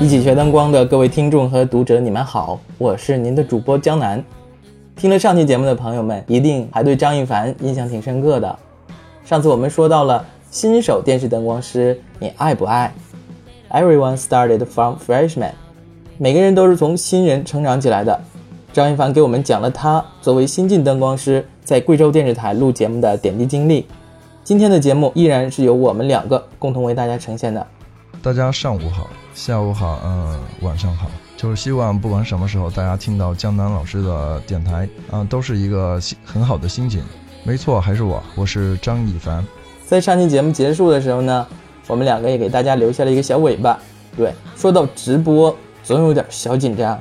一起学灯光的各位听众和读者，你们好，我是您的主播江南。听了上期节目的朋友们，一定还对张一凡印象挺深刻的。上次我们说到了新手电视灯光师，你爱不爱？Everyone started from freshman，每个人都是从新人成长起来的。张一凡给我们讲了他作为新晋灯光师在贵州电视台录节目的点滴经历。今天的节目依然是由我们两个共同为大家呈现的。大家上午好，下午好，嗯，晚上好。就是希望不管什么时候，大家听到江南老师的电台，嗯，都是一个很好的心情。没错，还是我，我是张一凡。在上期节目结束的时候呢，我们两个也给大家留下了一个小尾巴。对，说到直播，总有点小紧张。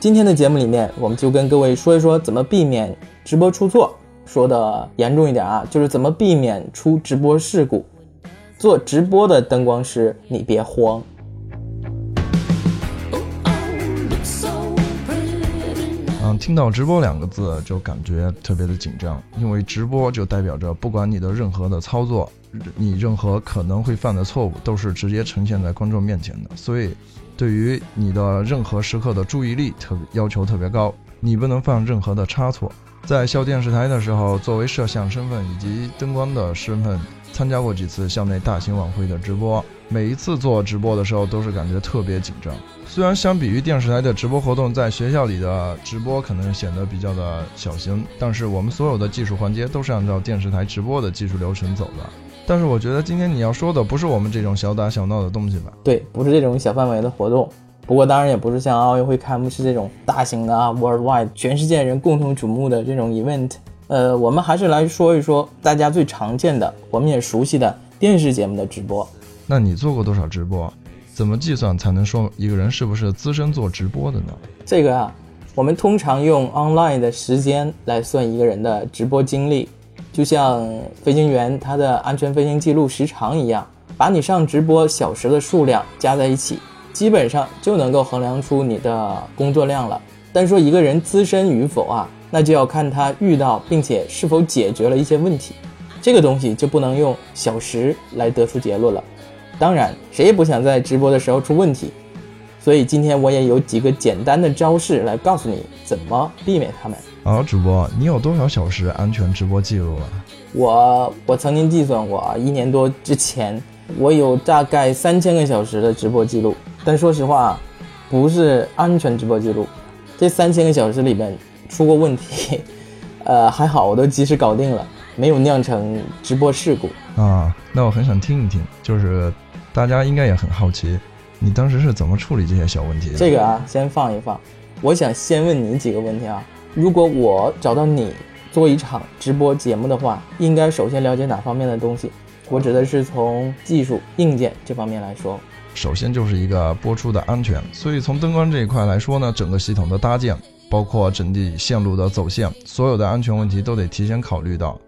今天的节目里面，我们就跟各位说一说怎么避免直播出错。说的严重一点啊，就是怎么避免出直播事故。做直播的灯光师，你别慌。嗯，听到直播两个字就感觉特别的紧张，因为直播就代表着不管你的任何的操作，你任何可能会犯的错误，都是直接呈现在观众面前的。所以，对于你的任何时刻的注意力特要求特别高，你不能犯任何的差错。在校电视台的时候，作为摄像身份以及灯光的身份，参加过几次校内大型晚会的直播。每一次做直播的时候，都是感觉特别紧张。虽然相比于电视台的直播活动，在学校里的直播可能显得比较的小型，但是我们所有的技术环节都是按照电视台直播的技术流程走的。但是我觉得今天你要说的不是我们这种小打小闹的东西吧？对，不是这种小范围的活动。不过当然也不是像奥运会开幕式这种大型的啊，worldwide 全世界人共同瞩目的这种 event。呃，我们还是来说一说大家最常见的，我们也熟悉的电视节目的直播。那你做过多少直播？怎么计算才能说一个人是不是资深做直播的呢？这个啊，我们通常用 online 的时间来算一个人的直播经历，就像飞行员他的安全飞行记录时长一样，把你上直播小时的数量加在一起。基本上就能够衡量出你的工作量了。但说一个人资深与否啊，那就要看他遇到并且是否解决了一些问题。这个东西就不能用小时来得出结论了。当然，谁也不想在直播的时候出问题。所以今天我也有几个简单的招式来告诉你怎么避免他们。啊，主播，你有多少小时安全直播记录啊？我我曾经计算过啊，一年多之前，我有大概三千个小时的直播记录。但说实话，不是安全直播记录。这三千个小时里面出过问题，呃，还好我都及时搞定了，没有酿成直播事故啊。那我很想听一听，就是大家应该也很好奇，你当时是怎么处理这些小问题的？这个啊，先放一放。我想先问你几个问题啊。如果我找到你做一场直播节目的话，应该首先了解哪方面的东西？我指的是从技术硬件这方面来说。首先就是一个播出的安全，所以从灯光这一块来说呢，整个系统的搭建，包括整体线路的走线，所有的安全问题都得提前考虑到，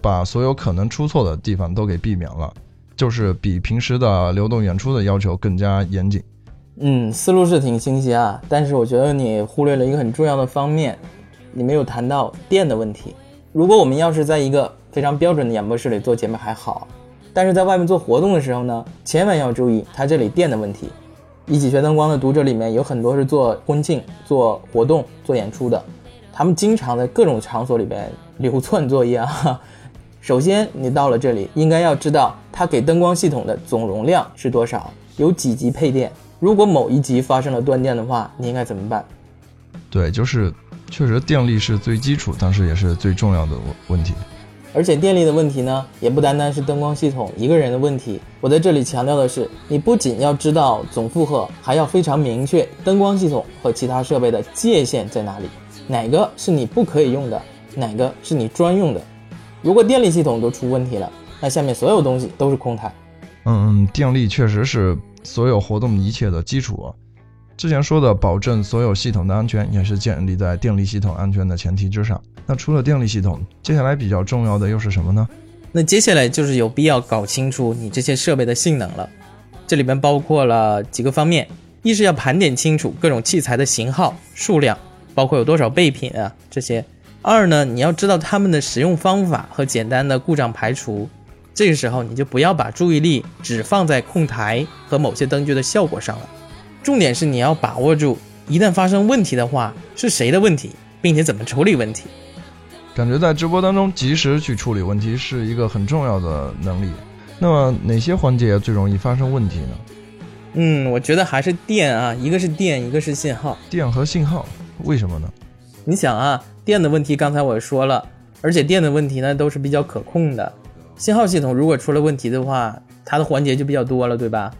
把所有可能出错的地方都给避免了，就是比平时的流动演出的要求更加严谨。嗯，思路是挺清晰啊，但是我觉得你忽略了一个很重要的方面，你没有谈到电的问题。如果我们要是在一个非常标准的演播室里做节目还好。但是在外面做活动的时候呢，千万要注意它这里电的问题。一起学灯光的读者里面有很多是做婚庆、做活动、做演出的，他们经常在各种场所里边流窜作业啊。首先，你到了这里，应该要知道它给灯光系统的总容量是多少，有几级配电。如果某一级发生了断电的话，你应该怎么办？对，就是确实电力是最基础，但是也是最重要的问题。而且电力的问题呢，也不单单是灯光系统一个人的问题。我在这里强调的是，你不仅要知道总负荷，还要非常明确灯光系统和其他设备的界限在哪里，哪个是你不可以用的，哪个是你专用的。如果电力系统都出问题了，那下面所有东西都是空谈。嗯，电力确实是所有活动一切的基础。之前说的保证所有系统的安全，也是建立在电力系统安全的前提之上。那除了电力系统，接下来比较重要的又是什么呢？那接下来就是有必要搞清楚你这些设备的性能了。这里边包括了几个方面：一是要盘点清楚各种器材的型号、数量，包括有多少备品啊这些；二呢，你要知道它们的使用方法和简单的故障排除。这个时候你就不要把注意力只放在控台和某些灯具的效果上了。重点是你要把握住，一旦发生问题的话，是谁的问题，并且怎么处理问题。感觉在直播当中及时去处理问题是一个很重要的能力。那么哪些环节最容易发生问题呢？嗯，我觉得还是电啊，一个是电，一个是信号。电和信号，为什么呢？你想啊，电的问题刚才我说了，而且电的问题呢都是比较可控的。信号系统如果出了问题的话，它的环节就比较多了，对吧？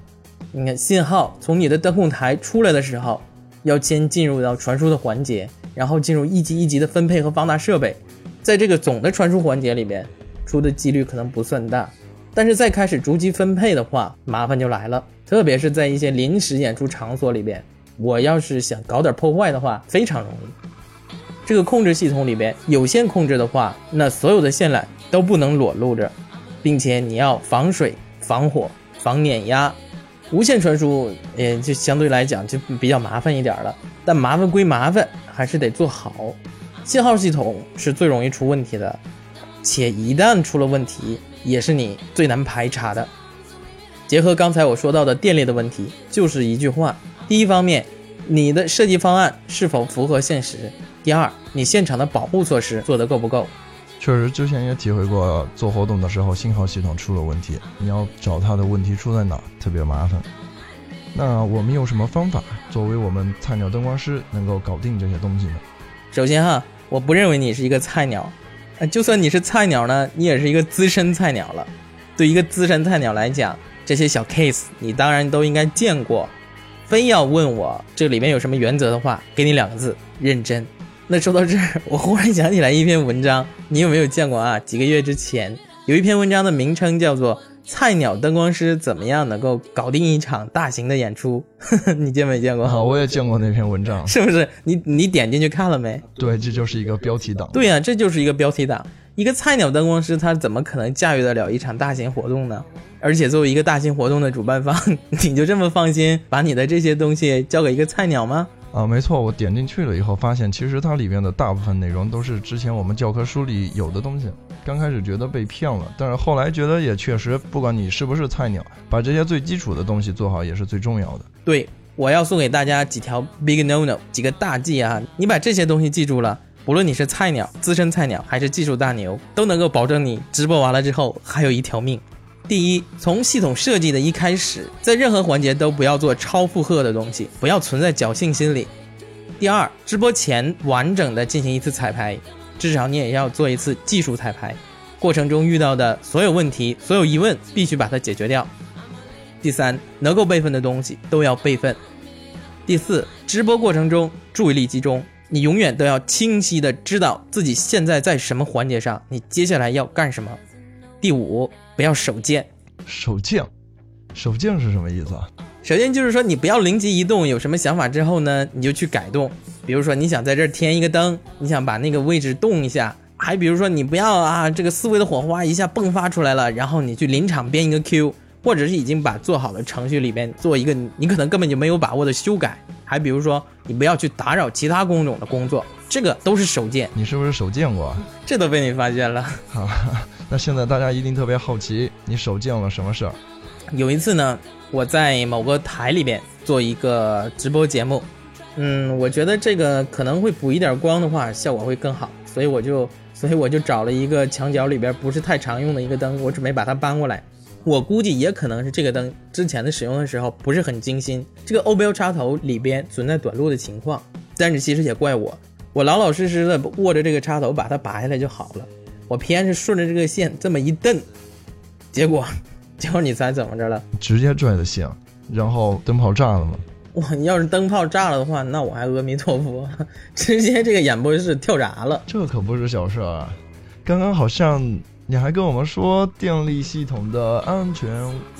你看，信号从你的灯控台出来的时候，要先进入到传输的环节，然后进入一级一级的分配和放大设备。在这个总的传输环节里边，出的几率可能不算大，但是再开始逐级分配的话，麻烦就来了。特别是在一些临时演出场所里边，我要是想搞点破坏的话，非常容易。这个控制系统里边有线控制的话，那所有的线缆都不能裸露着，并且你要防水、防火、防碾压。无线传输，也就相对来讲就比较麻烦一点了。但麻烦归麻烦，还是得做好。信号系统是最容易出问题的，且一旦出了问题，也是你最难排查的。结合刚才我说到的电力的问题，就是一句话：第一方面，你的设计方案是否符合现实；第二，你现场的保护措施做得够不够。确实，之前也体会过，做活动的时候信号系统出了问题，你要找它的问题出在哪，特别麻烦。那我们有什么方法，作为我们菜鸟灯光师，能够搞定这些东西呢？首先哈，我不认为你是一个菜鸟，呃，就算你是菜鸟呢，你也是一个资深菜鸟了。对一个资深菜鸟来讲，这些小 case 你当然都应该见过。非要问我这里面有什么原则的话，给你两个字：认真。那说到这儿，我忽然想起来一篇文章，你有没有见过啊？几个月之前有一篇文章的名称叫做。菜鸟灯光师怎么样能够搞定一场大型的演出？你见没见过？啊，我也见过那篇文章，是不是？你你点进去看了没？对，这就是一个标题党。对呀，这就是一个标题党。一个菜鸟灯光师他怎么可能驾驭得了一场大型活动呢？而且作为一个大型活动的主办方，你就这么放心把你的这些东西交给一个菜鸟吗？啊，没错，我点进去了以后发现，其实它里面的大部分内容都是之前我们教科书里有的东西。刚开始觉得被骗了，但是后来觉得也确实，不管你是不是菜鸟，把这些最基础的东西做好也是最重要的。对，我要送给大家几条 big no no，几个大忌啊！你把这些东西记住了，不论你是菜鸟、资深菜鸟还是技术大牛，都能够保证你直播完了之后还有一条命。第一，从系统设计的一开始，在任何环节都不要做超负荷的东西，不要存在侥幸心理。第二，直播前完整的进行一次彩排，至少你也要做一次技术彩排，过程中遇到的所有问题、所有疑问必须把它解决掉。第三，能够备份的东西都要备份。第四，直播过程中注意力集中，你永远都要清晰的知道自己现在在什么环节上，你接下来要干什么。第五，不要手贱。手贱，手贱是什么意思啊？首先就是说，你不要灵机一动，有什么想法之后呢，你就去改动。比如说，你想在这儿添一个灯，你想把那个位置动一下。还比如说，你不要啊，这个思维的火花一下迸发出来了，然后你去临场编一个 Q，或者是已经把做好的程序里边做一个你可能根本就没有把握的修改。还比如说，你不要去打扰其他工种的工作，这个都是手贱。你是不是手贱过？这都被你发现了。好。那现在大家一定特别好奇，你手贱了什么事儿？有一次呢，我在某个台里边做一个直播节目，嗯，我觉得这个可能会补一点光的话，效果会更好，所以我就，所以我就找了一个墙角里边不是太常用的一个灯，我准备把它搬过来。我估计也可能是这个灯之前的使用的时候不是很精心，这个 O 标插头里边存在短路的情况，但是其实也怪我，我老老实实的握着这个插头把它拔下来就好了。我偏是顺着这个线这么一蹬，结果，结果你猜怎么着了？直接拽的线，然后灯泡炸了吗？哇！你要是灯泡炸了的话，那我还阿弥陀佛，直接这个演播室跳闸了。这可不是小事啊！刚刚好像你还跟我们说电力系统的安全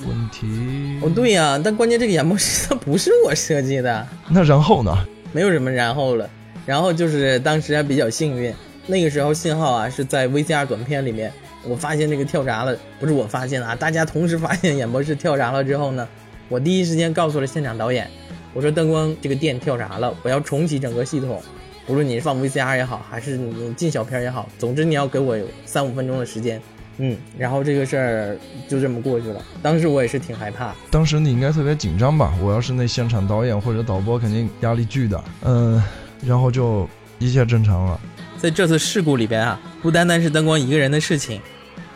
问题。哦，对呀，但关键这个演播室它不是我设计的。那然后呢？没有什么然后了，然后就是当时还比较幸运。那个时候信号啊是在 VCR 短片里面，我发现这个跳闸了，不是我发现啊，大家同时发现演播室跳闸了之后呢，我第一时间告诉了现场导演，我说灯光这个电跳闸了，我要重启整个系统，不论你放 VCR 也好，还是你进小片也好，总之你要给我三五分钟的时间，嗯，然后这个事儿就这么过去了。当时我也是挺害怕。当时你应该特别紧张吧？我要是那现场导演或者导播，肯定压力巨大。嗯，然后就一切正常了。在这次事故里边啊，不单单是灯光一个人的事情，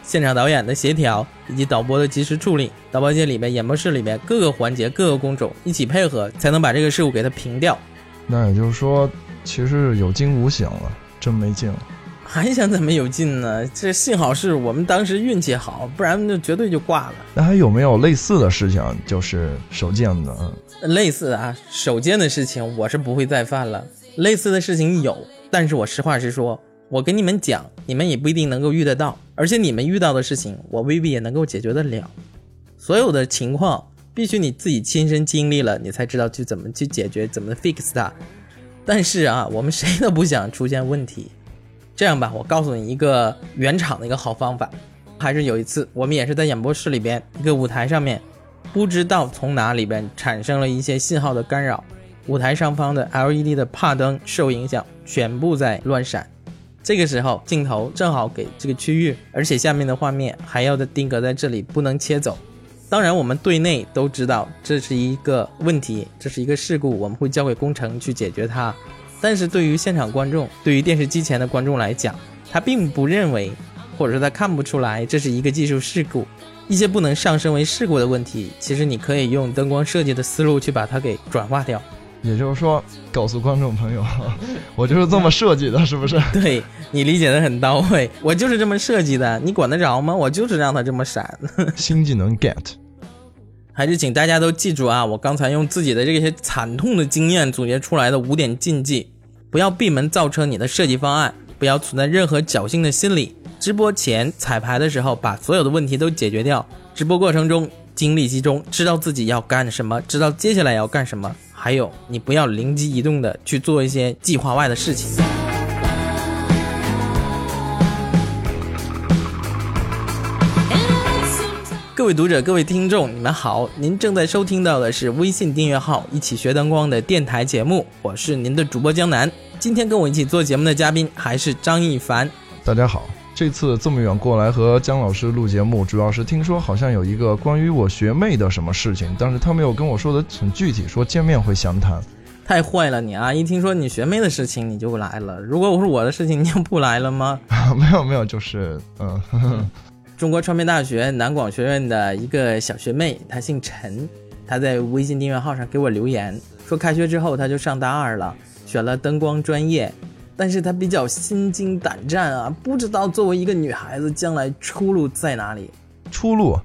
现场导演的协调以及导播的及时处理，导播间里面、演播室里面各个环节、各个工种一起配合，才能把这个事故给它平掉。那也就是说，其实有惊无险了，真没劲了。还想怎么有劲呢？这幸好是我们当时运气好，不然就绝对就挂了。那还有没有类似的事情，就是手贱的？类似啊，手贱的事情我是不会再犯了。类似的事情有。但是我实话实说，我跟你们讲，你们也不一定能够遇得到，而且你们遇到的事情，我未必也能够解决得了。所有的情况必须你自己亲身经历了，你才知道去怎么去解决，怎么 fix 它。但是啊，我们谁都不想出现问题。这样吧，我告诉你一个原厂的一个好方法。还是有一次，我们也是在演播室里边一个舞台上面，不知道从哪里边产生了一些信号的干扰。舞台上方的 LED 的帕灯受影响，全部在乱闪。这个时候镜头正好给这个区域，而且下面的画面还要的定格在这里，不能切走。当然，我们队内都知道这是一个问题，这是一个事故，我们会交给工程去解决它。但是对于现场观众，对于电视机前的观众来讲，他并不认为，或者说他看不出来这是一个技术事故。一些不能上升为事故的问题，其实你可以用灯光设计的思路去把它给转化掉。也就是说，告诉观众朋友，我就是这么设计的，是不是？对你理解的很到位，我就是这么设计的，你管得着吗？我就是让它这么闪。新技能 get，还是请大家都记住啊！我刚才用自己的这些惨痛的经验总结出来的五点禁忌：不要闭门造车你的设计方案，不要存在任何侥幸的心理。直播前彩排的时候，把所有的问题都解决掉；直播过程中精力集中，知道自己要干什么，知道接下来要干什么。还有，你不要灵机一动的去做一些计划外的事情。各位读者，各位听众，你们好！您正在收听到的是微信订阅号“一起学灯光”的电台节目，我是您的主播江南。今天跟我一起做节目的嘉宾还是张一凡。大家好。这次这么远过来和姜老师录节目，主要是听说好像有一个关于我学妹的什么事情，但是他没有跟我说的很具体，说见面会详谈。太坏了你啊！一听说你学妹的事情你就来了，如果我是我的事情，你就不来了吗？没有没有，就是嗯，中国传媒大学南广学院的一个小学妹，她姓陈，她在微信订阅号上给我留言说，开学之后她就上大二了，选了灯光专业。但是她比较心惊胆战啊，不知道作为一个女孩子将来出路在哪里。出路，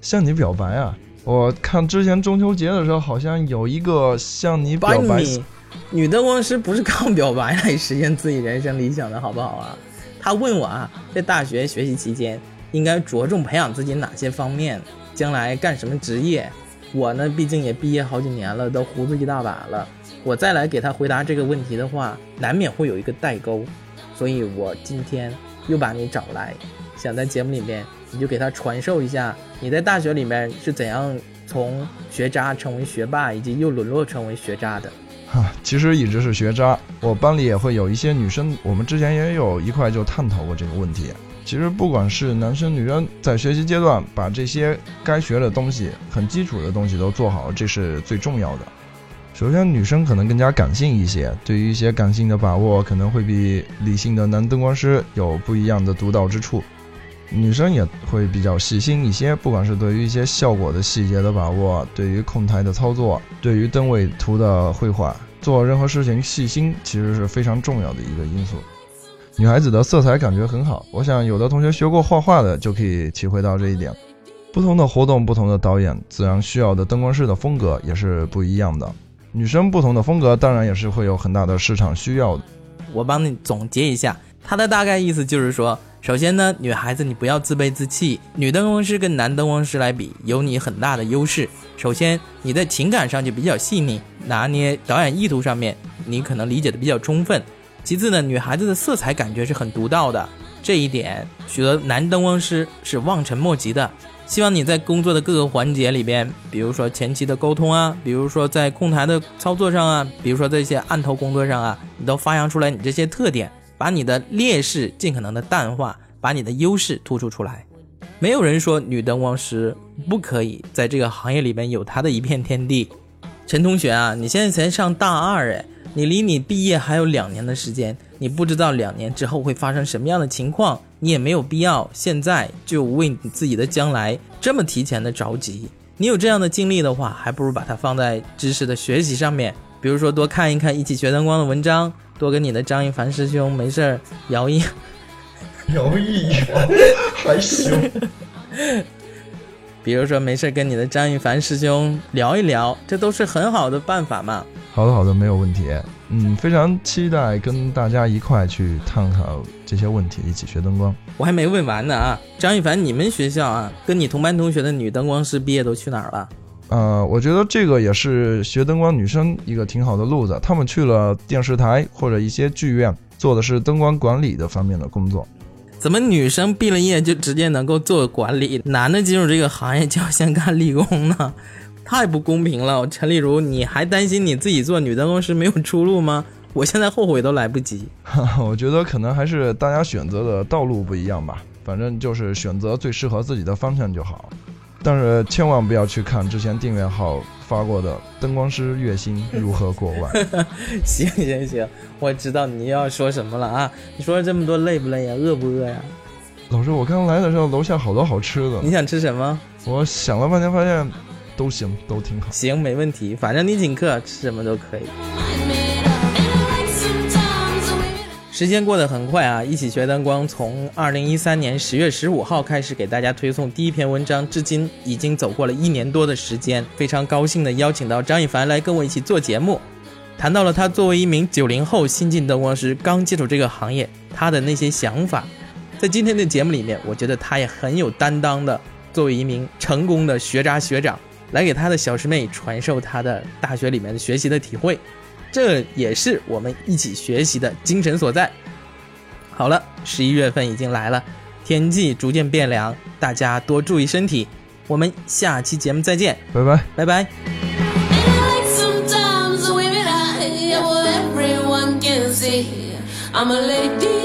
向你表白啊！我看之前中秋节的时候，好像有一个向你表白。女灯光师不是靠表白来实现自己人生理想的，好不好啊？她问我啊，在大学学习期间应该着重培养自己哪些方面，将来干什么职业？我呢，毕竟也毕业好几年了，都胡子一大把了。我再来给他回答这个问题的话，难免会有一个代沟，所以我今天又把你找来，想在节目里面，你就给他传授一下你在大学里面是怎样从学渣成为学霸，以及又沦落成为学渣的。哈，其实一直是学渣，我班里也会有一些女生，我们之前也有一块就探讨过这个问题。其实不管是男生女生，在学习阶段把这些该学的东西、很基础的东西都做好，这是最重要的。首先，女生可能更加感性一些，对于一些感性的把握，可能会比理性的男灯光师有不一样的独到之处。女生也会比较细心一些，不管是对于一些效果的细节的把握，对于控台的操作，对于灯位图的绘画，做任何事情细心其实是非常重要的一个因素。女孩子的色彩感觉很好，我想有的同学学过画画的就可以体会到这一点。不同的活动，不同的导演，自然需要的灯光师的风格也是不一样的。女生不同的风格，当然也是会有很大的市场需要的。我帮你总结一下，他的大概意思就是说，首先呢，女孩子你不要自卑自弃，女灯光师跟男灯光师来比，有你很大的优势。首先，你在情感上就比较细腻，拿捏导演意图上面，你可能理解的比较充分。其次呢，女孩子的色彩感觉是很独到的，这一点许多男灯光师是望尘莫及的。希望你在工作的各个环节里边，比如说前期的沟通啊，比如说在控台的操作上啊，比如说这些案头工作上啊，你都发扬出来你这些特点，把你的劣势尽可能的淡化，把你的优势突出出来。没有人说女灯光师不可以在这个行业里边有她的一片天地。陈同学啊，你现在才上大二哎，你离你毕业还有两年的时间，你不知道两年之后会发生什么样的情况，你也没有必要现在就为你自己的将来这么提前的着急。你有这样的经历的话，还不如把它放在知识的学习上面，比如说多看一看一起学灯光的文章，多跟你的张一凡师兄没事儿摇一。摇一摇，还行。比如说，没事跟你的张一凡师兄聊一聊，这都是很好的办法嘛。好的，好的，没有问题。嗯，非常期待跟大家一块去探讨这些问题，一起学灯光。我还没问完呢啊，张一凡，你们学校啊，跟你同班同学的女灯光师毕业都去哪儿了？呃，我觉得这个也是学灯光女生一个挺好的路子，她们去了电视台或者一些剧院，做的是灯光管理的方面的工作。怎么女生毕了业就直接能够做管理，男的进入这个行业就要先干理工呢？太不公平了！陈丽如，你还担心你自己做女灯光师没有出路吗？我现在后悔都来不及。我觉得可能还是大家选择的道路不一样吧，反正就是选择最适合自己的方向就好。但是千万不要去看之前订阅号发过的灯光师月薪 如何过万。行行行，我知道你要说什么了啊！你说了这么多累不累呀？饿不饿呀？老师，我刚来的时候楼下好多好吃的。你想吃什么？我想了半天，发现都行，都挺好。行，没问题，反正你请客，吃什么都可以。时间过得很快啊！一起学灯光从二零一三年十月十五号开始给大家推送第一篇文章，至今已经走过了一年多的时间。非常高兴的邀请到张一凡来跟我一起做节目，谈到了他作为一名九零后新晋灯光师，刚接触这个行业，他的那些想法。在今天的节目里面，我觉得他也很有担当的，作为一名成功的学渣学长，来给他的小师妹传授他的大学里面的学习的体会。这也是我们一起学习的精神所在。好了，十一月份已经来了，天气逐渐变凉，大家多注意身体。我们下期节目再见，拜拜，拜拜。I'm a lady